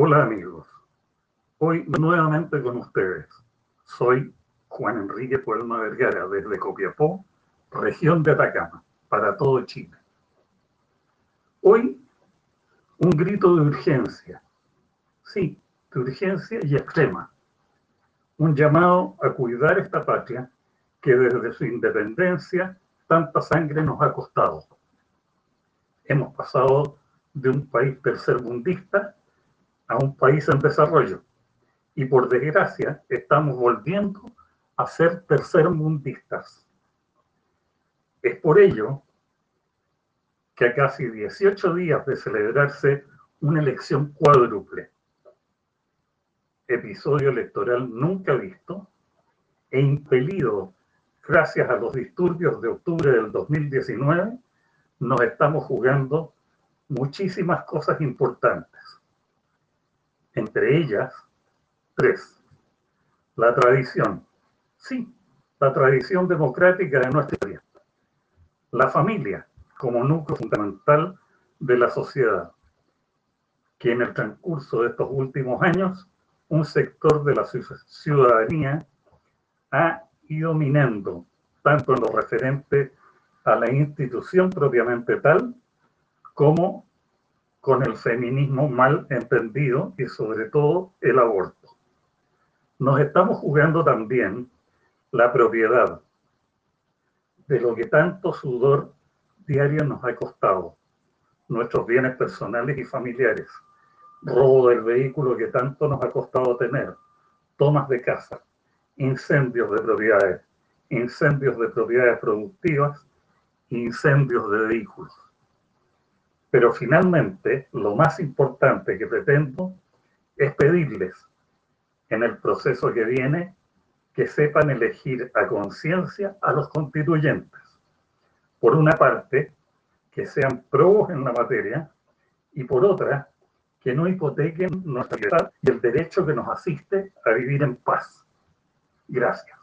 Hola amigos, hoy nuevamente con ustedes. Soy Juan Enrique Puelma Vergara desde Copiapó, región de Atacama, para todo Chile. Hoy un grito de urgencia, sí, de urgencia y extrema. Un llamado a cuidar esta patria que desde su independencia tanta sangre nos ha costado. Hemos pasado de un país tercermundista a un país en desarrollo. Y por desgracia estamos volviendo a ser tercermundistas. Es por ello que a casi 18 días de celebrarse una elección cuádruple, episodio electoral nunca visto e impelido gracias a los disturbios de octubre del 2019, nos estamos jugando muchísimas cosas importantes. Entre ellas, tres. La tradición. Sí, la tradición democrática de nuestra historia. La familia como núcleo fundamental de la sociedad, que en el transcurso de estos últimos años un sector de la ciudadanía ha ido minando, tanto en lo referente a la institución propiamente tal, como con el feminismo mal entendido y sobre todo el aborto. Nos estamos jugando también la propiedad de lo que tanto sudor diario nos ha costado, nuestros bienes personales y familiares, robo del vehículo que tanto nos ha costado tener, tomas de casa, incendios de propiedades, incendios de propiedades productivas, incendios de vehículos. Pero finalmente, lo más importante que pretendo es pedirles en el proceso que viene que sepan elegir a conciencia a los constituyentes. Por una parte, que sean probos en la materia y por otra, que no hipotequen nuestra libertad y el derecho que nos asiste a vivir en paz. Gracias.